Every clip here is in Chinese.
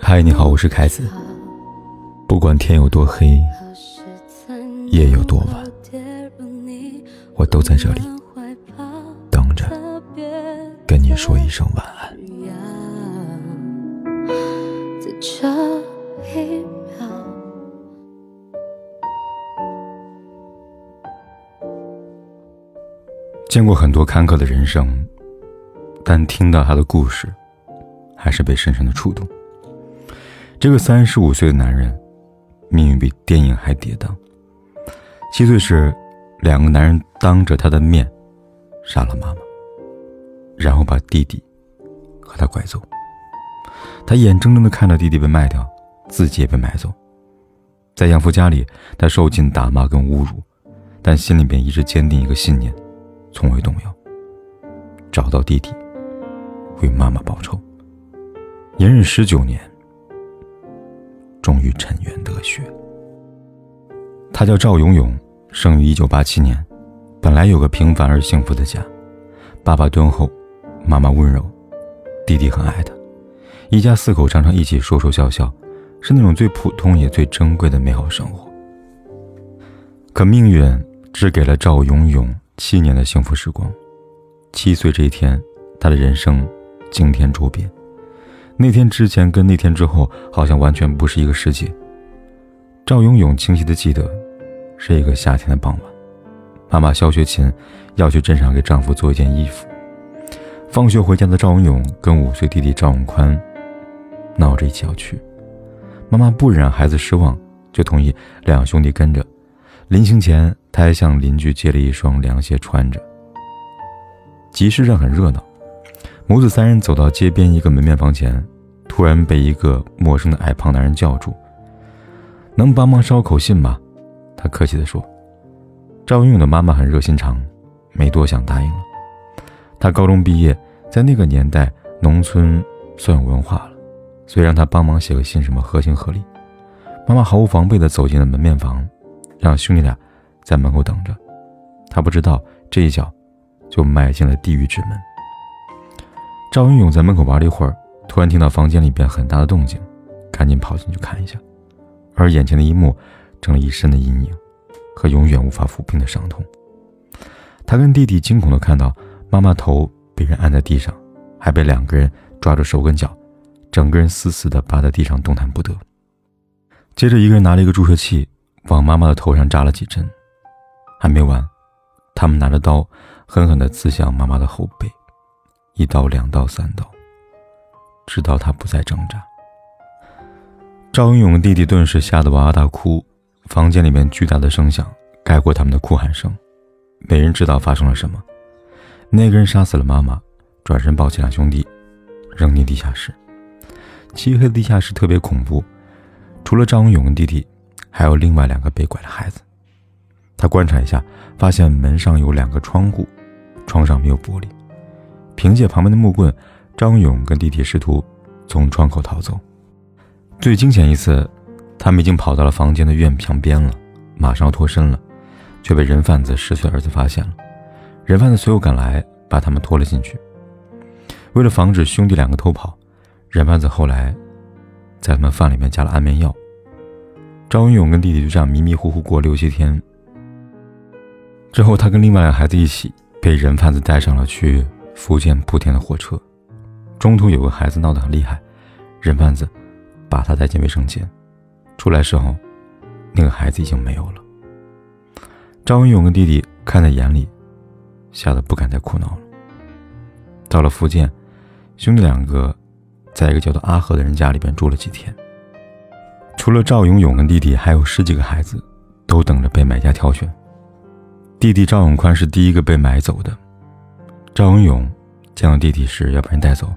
嗨，你好，我是凯子。不管天有多黑，夜有多晚，我都在这里等着跟你说一声晚安。见过很多坎坷的人生，但听到他的故事，还是被深深的触动。这个三十五岁的男人，命运比电影还跌宕。七岁时，两个男人当着他的面杀了妈妈，然后把弟弟和他拐走。他眼睁睁地看着弟弟被卖掉，自己也被买走。在养父家里，他受尽打骂跟侮辱，但心里边一直坚定一个信念，从未动摇：找到弟弟，为妈妈报仇。隐忍十九年。终于沉冤得雪。他叫赵永永，生于一九八七年，本来有个平凡而幸福的家，爸爸敦厚，妈妈温柔，弟弟很爱他，一家四口常常一起说说笑笑，是那种最普通也最珍贵的美好生活。可命运只给了赵永永七年的幸福时光，七岁这一天，他的人生惊天卓变。那天之前跟那天之后，好像完全不是一个世界。赵永永清晰的记得，是一个夏天的傍晚，妈妈肖学琴要去镇上给丈夫做一件衣服。放学回家的赵永永跟五岁弟弟赵永宽闹着一起要去，妈妈不忍让孩子失望，就同意两兄弟跟着。临行前，他还向邻居借了一双凉鞋穿着。集市上很热闹。母子三人走到街边一个门面房前，突然被一个陌生的矮胖男人叫住：“能帮忙捎口信吗？”他客气地说。赵永永的妈妈很热心肠，没多想答应了。他高中毕业，在那个年代，农村算有文化了，所以让他帮忙写个信，什么合情合理。妈妈毫无防备地走进了门面房，让兄弟俩在门口等着。他不知道这一脚，就迈进了地狱之门。赵云勇在门口玩了一会儿，突然听到房间里边很大的动静，赶紧跑进去看一下。而眼前的一幕，成了一身的阴影和永远无法抚平的伤痛。他跟弟弟惊恐地看到妈妈头被人按在地上，还被两个人抓住手跟脚，整个人死死地扒在地上，动弹不得。接着，一个人拿了一个注射器，往妈妈的头上扎了几针。还没完，他们拿着刀，狠狠地刺向妈妈的后背。一刀、两刀、三刀，直到他不再挣扎。赵云勇的弟弟顿时吓得哇哇大哭，房间里面巨大的声响盖过他们的哭喊声，没人知道发生了什么。那个人杀死了妈妈，转身抱起两兄弟，扔进地下室。漆黑的地下室特别恐怖，除了赵永永的弟弟，还有另外两个被拐的孩子。他观察一下，发现门上有两个窗户，窗上没有玻璃。凭借旁边的木棍，张勇跟弟弟试图从窗口逃走。最惊险一次，他们已经跑到了房间的院墙边了，马上要脱身了，却被人贩子十岁儿子发现了。人贩子随后赶来，把他们拖了进去。为了防止兄弟两个偷跑，人贩子后来在他们饭里面加了安眠药。张勇跟弟弟就这样迷迷糊糊过六七天。之后，他跟另外两个孩子一起被人贩子带上了去。福建莆田的火车，中途有个孩子闹得很厉害，人贩子把他带进卫生间，出来时候，那个孩子已经没有了。赵文勇跟弟弟看在眼里，吓得不敢再哭闹了。到了福建，兄弟两个在一个叫做阿和的人家里边住了几天。除了赵永勇跟弟弟，还有十几个孩子，都等着被买家挑选。弟弟赵永宽是第一个被买走的。赵永勇见到弟弟时要把人带走，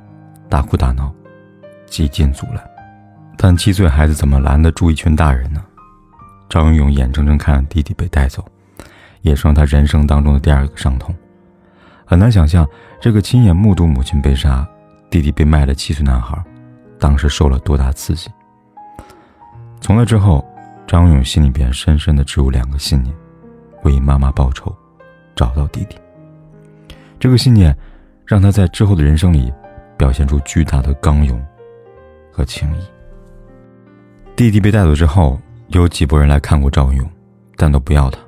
大哭大闹，几近阻拦，但七岁孩子怎么拦得住一群大人呢？赵永勇眼睁睁看着弟弟被带走，也成了他人生当中的第二个伤痛。很难想象，这个亲眼目睹母亲被杀、弟弟被卖的七岁男孩，当时受了多大刺激。从那之后，张永勇心里边深深的植入两个信念：为妈妈报仇，找到弟弟。这个信念，让他在之后的人生里，表现出巨大的刚勇和情谊。弟弟被带走之后，有几拨人来看过赵永勇，但都不要他，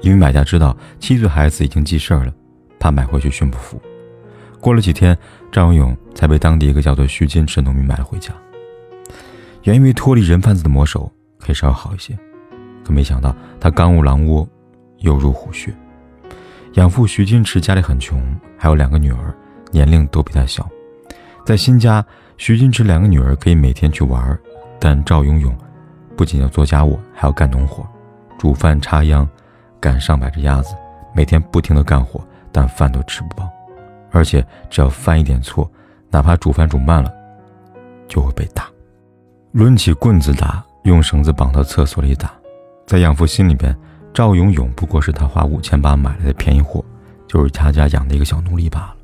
因为买家知道七岁孩子已经记事儿了，怕买回去训不服。过了几天，赵勇才被当地一个叫做徐金池的农民买了回家。原以为脱离人贩子的魔手可以稍微好一些，可没想到他刚入狼窝，又入虎穴。养父徐金池家里很穷，还有两个女儿，年龄都比他小。在新家，徐金池两个女儿可以每天去玩。但赵永勇不仅要做家务，还要干农活，煮饭、插秧，赶上百只鸭子，每天不停的干活，但饭都吃不饱，而且只要犯一点错，哪怕煮饭煮慢了，就会被打，抡起棍子打，用绳子绑到厕所里打。在养父心里边，赵永勇不过是他花五千八买来的便宜货，就是他家养的一个小奴隶罢了。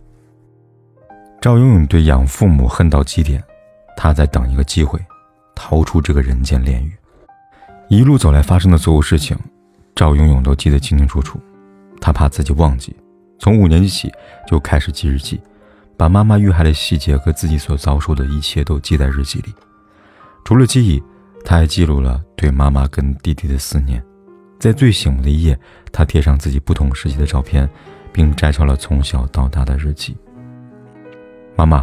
赵永勇对养父母恨到极点，他在等一个机会。逃出这个人间炼狱，一路走来发生的所有事情，赵永勇都记得清清楚楚。他怕自己忘记，从五年级起就开始记日记，把妈妈遇害的细节和自己所遭受的一切都记在日记里。除了记忆，他还记录了对妈妈跟弟弟的思念。在最醒目的一页，他贴上自己不同时期的照片，并摘抄了从小到大的日记。妈妈，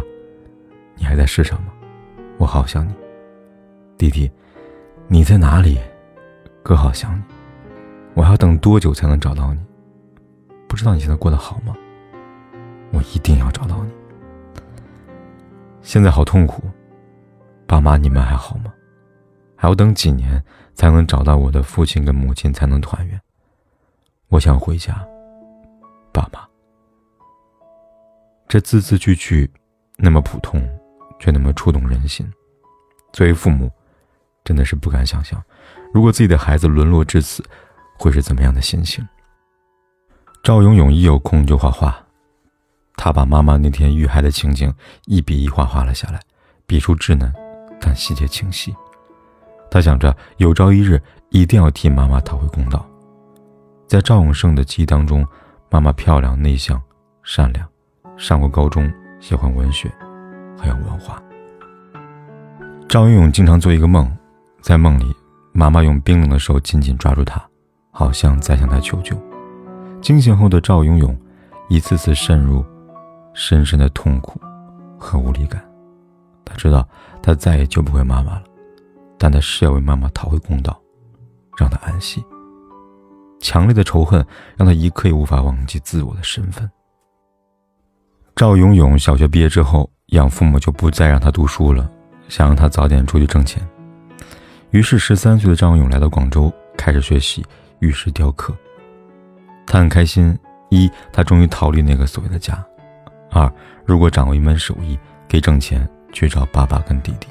你还在世上吗？我好想你。弟弟，你在哪里？哥好想你，我还要等多久才能找到你？不知道你现在过得好吗？我一定要找到你。现在好痛苦，爸妈你们还好吗？还要等几年才能找到我的父亲跟母亲才能团圆？我想回家，爸妈。这字字句句那么普通，却那么触动人心。作为父母。真的是不敢想象，如果自己的孩子沦落至此，会是怎么样的心情。赵永勇一有空就画画，他把妈妈那天遇害的情景一笔一画画了下来，笔触稚嫩，但细节清晰。他想着有朝一日一定要替妈妈讨回公道。在赵永胜的记忆当中，妈妈漂亮、内向、善良，上过高中，喜欢文学，很有文化。赵永勇经常做一个梦。在梦里，妈妈用冰冷的手紧紧抓住他，好像在向他求救。惊醒后的赵永勇，一次次渗入深深的痛苦和无力感。他知道他再也救不回妈妈了，但他是要为妈妈讨回公道，让她安息。强烈的仇恨让他一刻也无法忘记自我的身份。赵永勇小学毕业之后，养父母就不再让他读书了，想让他早点出去挣钱。于是，十三岁的张勇来到广州，开始学习玉石雕刻。他很开心：一，他终于逃离那个所谓的家；二，如果掌握一门手艺，可以挣钱去找爸爸跟弟弟。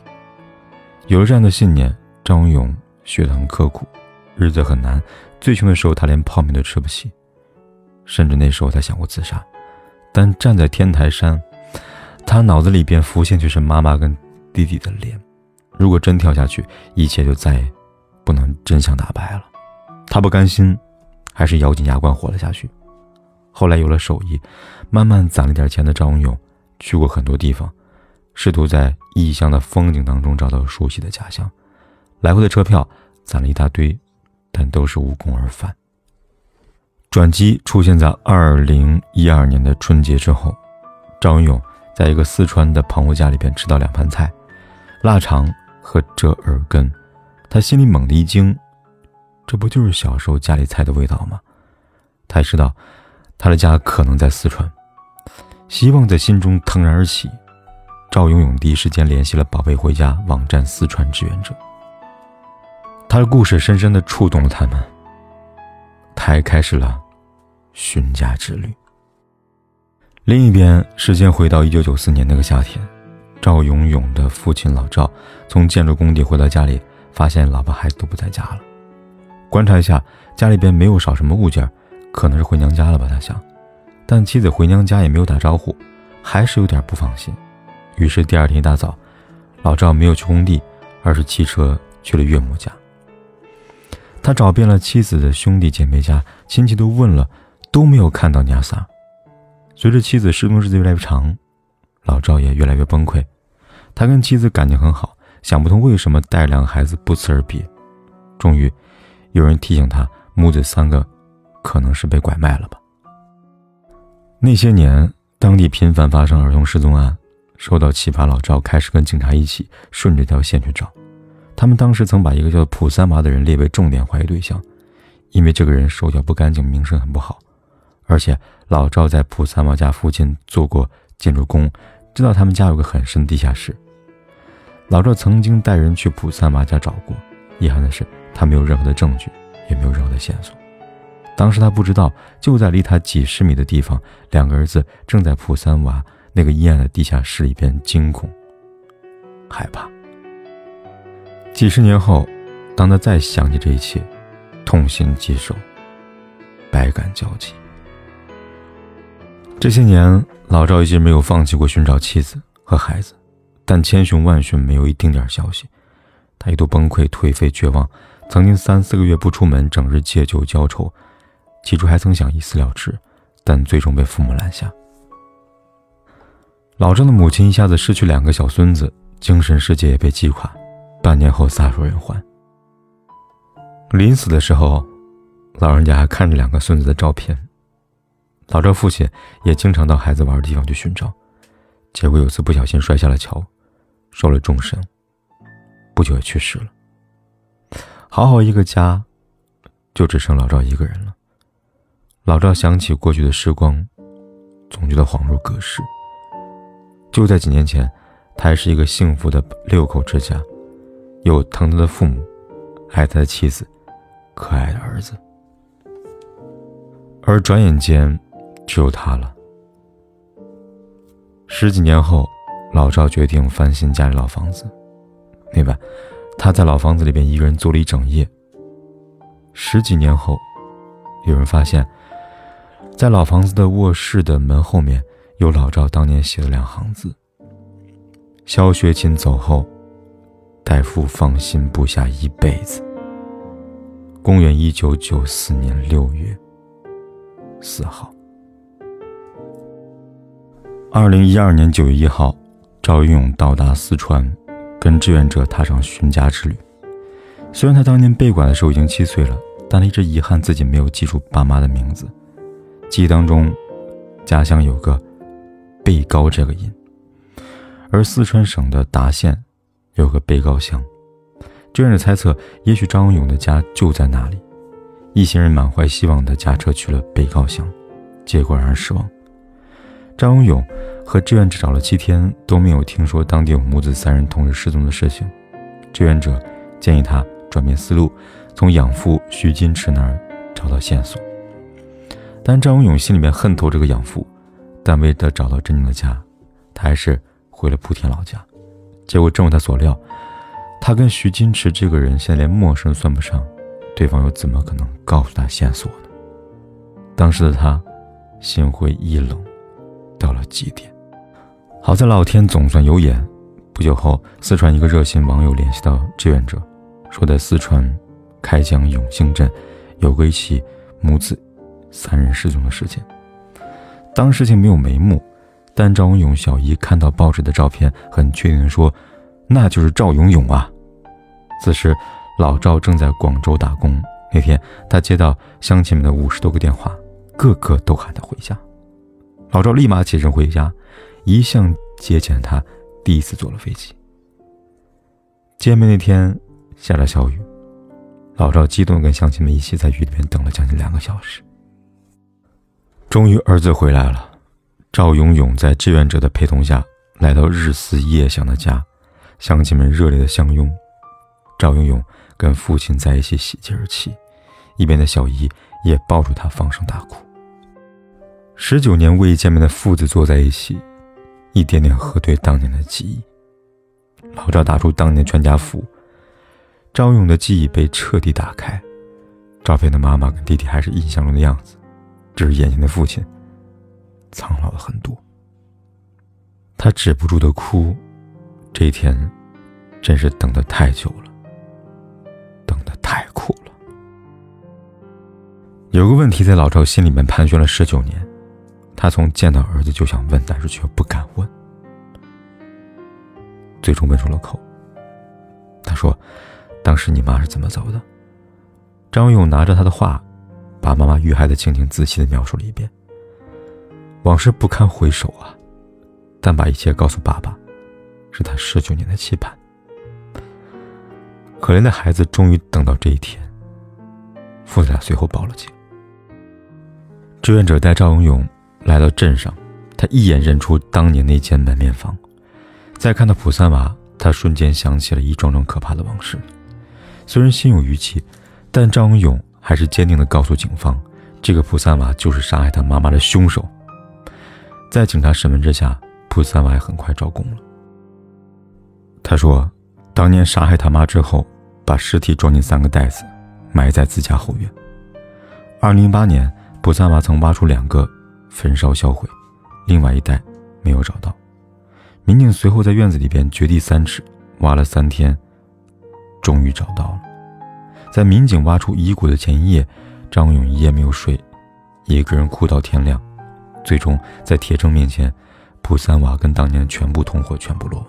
有了这样的信念，张勇学得很刻苦，日子很难。最穷的时候，他连泡面都吃不起，甚至那时候他想过自杀。但站在天台山，他脑子里边浮现却是妈妈跟弟弟的脸。如果真跳下去，一切就再也不能真相大白了。他不甘心，还是咬紧牙关活了下去。后来有了手艺，慢慢攒了点钱的张勇，去过很多地方，试图在异乡的风景当中找到熟悉的家乡。来回的车票攒了一大堆，但都是无功而返。转机出现在二零一二年的春节之后，张勇在一个四川的朋友家里边吃到两盘菜，腊肠。和折耳根，他心里猛地一惊，这不就是小时候家里菜的味道吗？他知道他的家可能在四川，希望在心中腾然而起。赵永勇第一时间联系了“宝贝回家”网站四川志愿者，他的故事深深的触动了他们，他还开始了寻家之旅。另一边，时间回到一九九四年那个夏天。赵永勇的父亲老赵从建筑工地回到家里，发现老婆孩子都不在家了。观察一下，家里边没有少什么物件，可能是回娘家了吧？他想。但妻子回娘家也没有打招呼，还是有点不放心。于是第二天一大早，老赵没有去工地，而是骑车去了岳母家。他找遍了妻子的兄弟姐妹家，亲戚都问了，都没有看到娘仨。随着妻子失踪日子越来越长。老赵也越来越崩溃。他跟妻子感情很好，想不通为什么带两个孩子不辞而别。终于，有人提醒他，母子三个可能是被拐卖了吧。那些年，当地频繁发生儿童失踪案，受到启发，老赵开始跟警察一起顺着这条线去找。他们当时曾把一个叫普三娃的人列为重点怀疑对象，因为这个人手脚不干净，名声很不好。而且老赵在普三娃家附近做过建筑工，知道他们家有个很深的地下室。老赵曾经带人去普三娃家找过，遗憾的是他没有任何的证据，也没有任何的线索。当时他不知道，就在离他几十米的地方，两个儿子正在普三娃那个阴暗的地下室里边惊恐、害怕。几十年后，当他再想起这一切，痛心疾首，百感交集。这些年，老赵一直没有放弃过寻找妻子和孩子，但千寻万寻没有一丁点消息，他一度崩溃、颓废、绝望，曾经三四个月不出门，整日借酒浇愁，起初还曾想一死了之，但最终被父母拦下。老赵的母亲一下子失去两个小孙子，精神世界也被击垮。半年后撒手人寰。临死的时候，老人家还看着两个孙子的照片。老赵父亲也经常到孩子玩的地方去寻找，结果有次不小心摔下了桥，受了重伤，不久也去世了。好好一个家，就只剩老赵一个人了。老赵想起过去的时光，总觉得恍如隔世。就在几年前，他还是一个幸福的六口之家。有疼他的父母，爱他的妻子，可爱的儿子，而转眼间，只有他了。十几年后，老赵决定翻新家里老房子。那晚，他在老房子里边一个人坐了一整夜。十几年后，有人发现，在老房子的卧室的门后面，有老赵当年写的两行字：“肖学勤走后。”代父放心不下一辈子。公元一九九四年六月四号，二零一二年九月一号，赵云勇到达四川，跟志愿者踏上寻家之旅。虽然他当年被拐的时候已经七岁了，但他一直遗憾自己没有记住爸妈的名字。记忆当中，家乡有个“背高”这个音，而四川省的达县。有个背高乡，志愿者猜测，也许张文勇的家就在那里。一行人满怀希望地驾车去了背高乡，结果让人失望。张文勇和志愿者找了七天，都没有听说当地有母子三人同时失踪的事情。志愿者建议他转变思路，从养父徐金池那儿找到线索。但张文勇心里面恨透这个养父，但为了找到真正的家，他还是回了莆田老家。结果正如他所料，他跟徐金池这个人现在连陌生算不上，对方又怎么可能告诉他线索呢？当时的他心灰意冷，到了极点。好在老天总算有眼，不久后，四川一个热心网友联系到志愿者，说在四川开江永兴镇有过一起母子三人失踪的事情。当事情没有眉目。但赵永勇小姨看到报纸的照片，很确定地说：“那就是赵永勇啊！”此时，老赵正在广州打工。那天，他接到乡亲们的五十多个电话，个个都喊他回家。老赵立马起身回家，一向节俭的他第一次坐了飞机。见面那天下着小雨，老赵激动跟乡亲们一起在雨里面等了将近两个小时。终于，儿子回来了。赵永勇在志愿者的陪同下来到日思夜想的家，乡亲们热烈的相拥。赵永勇跟父亲在一起喜极而泣，一边的小姨也抱住他放声大哭。十九年未见面的父子坐在一起，一点点核对当年的记忆。老赵打出当年全家福，赵勇的记忆被彻底打开。照片的妈妈跟弟弟还是印象中的样子，只是眼前的父亲。苍老了很多，他止不住的哭，这一天真是等的太久了，等的太苦了。有个问题在老赵心里面盘旋了十九年，他从见到儿子就想问，但是却不敢问，最终问出了口。他说：“当时你妈是怎么走的？”张勇拿着他的话，把妈妈遇害的情景仔细的描述了一遍。往事不堪回首啊，但把一切告诉爸爸，是他十九年的期盼。可怜的孩子终于等到这一天。父子俩随后报了警。志愿者带赵永勇来到镇上，他一眼认出当年那间门面房。再看到普三娃，他瞬间想起了一桩桩可怕的往事。虽然心有余悸，但赵永勇还是坚定地告诉警方，这个普三娃就是杀害他妈妈的凶手。在警察审问之下，普三娃也很快招供了。他说，当年杀害他妈之后，把尸体装进三个袋子，埋在自家后院。二零零八年，普三娃曾挖出两个，焚烧销毁，另外一袋没有找到。民警随后在院子里边掘地三尺，挖了三天，终于找到了。在民警挖出遗骨的前一夜，张勇一夜没有睡，一个人哭到天亮。最终在铁证面前，普三娃跟当年全部同伙全部落网。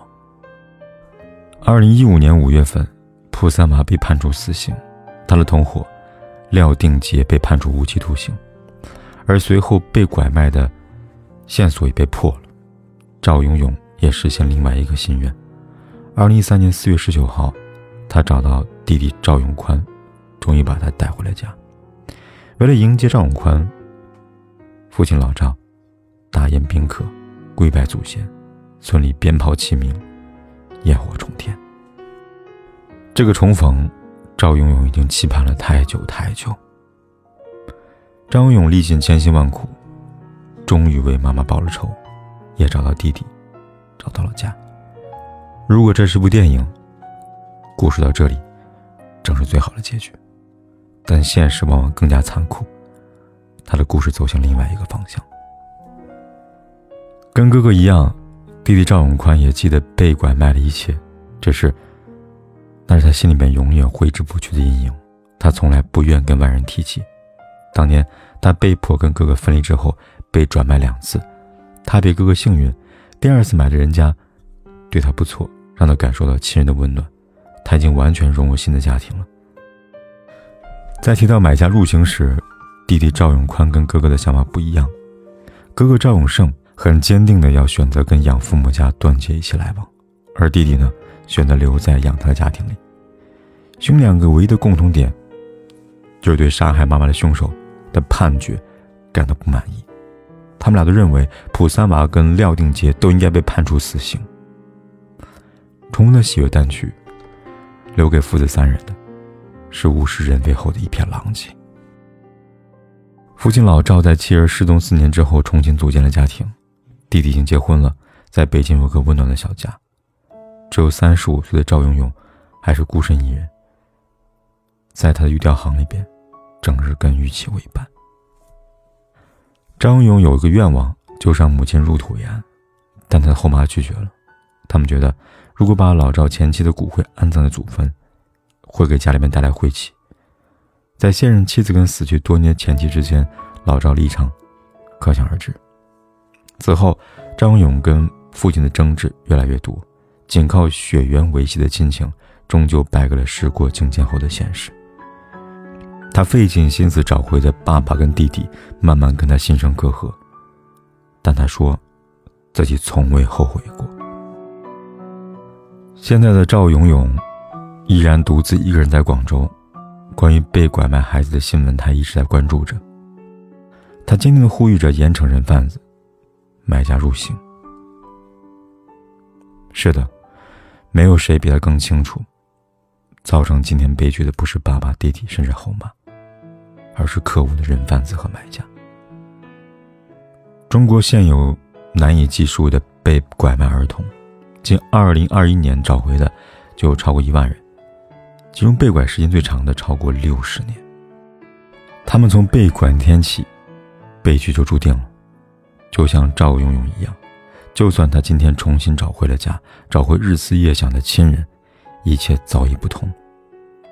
二零一五年五月份，普三娃被判处死刑，他的同伙廖定杰被判处无期徒刑，而随后被拐卖的线索也被破了。赵永勇。也实现另外一个心愿。二零一三年四月十九号，他找到弟弟赵永宽，终于把他带回了家。为了迎接赵永宽，父亲老赵大宴宾客，跪拜祖先，村里鞭炮齐鸣，焰火冲天。这个重逢，赵永永已经期盼了太久太久。张永永历尽千辛万苦，终于为妈妈报了仇，也找到弟弟。找到了家。如果这是部电影，故事到这里，正是最好的结局。但现实往往更加残酷，他的故事走向另外一个方向。跟哥哥一样，弟弟赵永宽也记得被拐卖的一切，只是，那是他心里面永远挥之不去的阴影。他从来不愿跟外人提起。当年他被迫跟哥哥分离之后，被转卖两次，他比哥哥幸运。第二次买的人家，对他不错，让他感受到亲人的温暖，他已经完全融入新的家庭了。在提到买家入刑时，弟弟赵永宽跟哥哥的想法不一样，哥哥赵永胜很坚定的要选择跟养父母家断绝一切来往，而弟弟呢，选择留在养他的家庭里。兄两个唯一的共同点，就是对杀害妈妈的凶手的判决感到不满意。他们俩都认为普三娃跟廖定杰都应该被判处死刑。重逢的喜悦淡去，留给父子三人的，是物是人非后的一片狼藉。父亲老赵在妻儿失踪四年之后重新组建了家庭，弟弟已经结婚了，在北京有个温暖的小家。只有三十五岁的赵永永，还是孤身一人，在他的玉雕行里边，整日跟玉器为伴。张勇有一个愿望，就是让母亲入土为安，但他的后妈拒绝了。他们觉得，如果把老赵前妻的骨灰安葬在祖坟，会给家里面带来晦气。在现任妻子跟死去多年的前妻之间，老赵立场可想而知。此后，张勇跟父亲的争执越来越多，仅靠血缘维系的亲情，终究败给了时过境迁后的现实。他费尽心思找回的爸爸跟弟弟，慢慢跟他心生隔阂。但他说，自己从未后悔过。现在的赵永永，依然独自一个人在广州。关于被拐卖孩子的新闻，他一直在关注着。他坚定的呼吁着严惩人贩子，买家入刑。是的，没有谁比他更清楚，造成今天悲剧的不是爸爸、弟弟，甚至后妈。而是可恶的人贩子和买家。中国现有难以计数的被拐卖儿童，仅2021年找回的就超过一万人，其中被拐时间最长的超过六十年。他们从被拐天起，悲剧就注定了。就像赵永永一样，就算他今天重新找回了家，找回日思夜想的亲人，一切早已不同。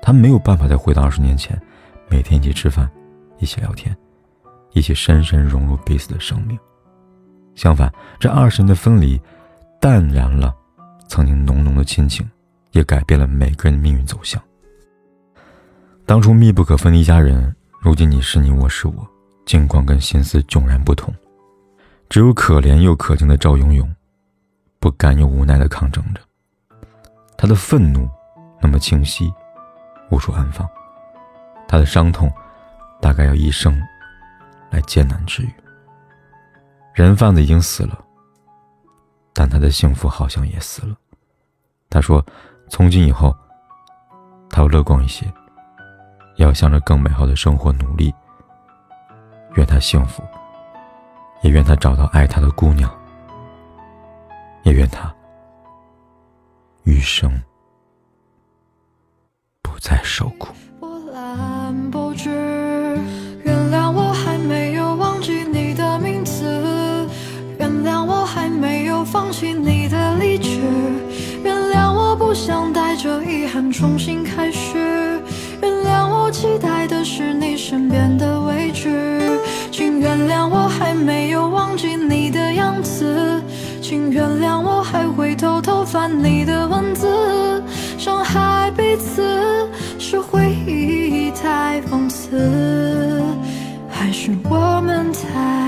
他没有办法再回到二十年前，每天一起吃饭。一起聊天，一起深深融入彼此的生命。相反，这二十年的分离，淡然了曾经浓浓的亲情，也改变了每个人命运走向。当初密不可分的一家人，如今你是你，我是我，境况跟心思迥然不同。只有可怜又可敬的赵永永，不甘又无奈的抗争着。他的愤怒那么清晰，无处安放；他的伤痛，大概要一生来艰难治愈。人贩子已经死了，但他的幸福好像也死了。他说：“从今以后，他要乐观一些，要向着更美好的生活努力。愿他幸福，也愿他找到爱他的姑娘，也愿他余生不再受苦。”是你身边的位置，请原谅我还没有忘记你的样子，请原谅我还会偷偷翻你的文字，伤害彼此是回忆太讽刺，还是我们太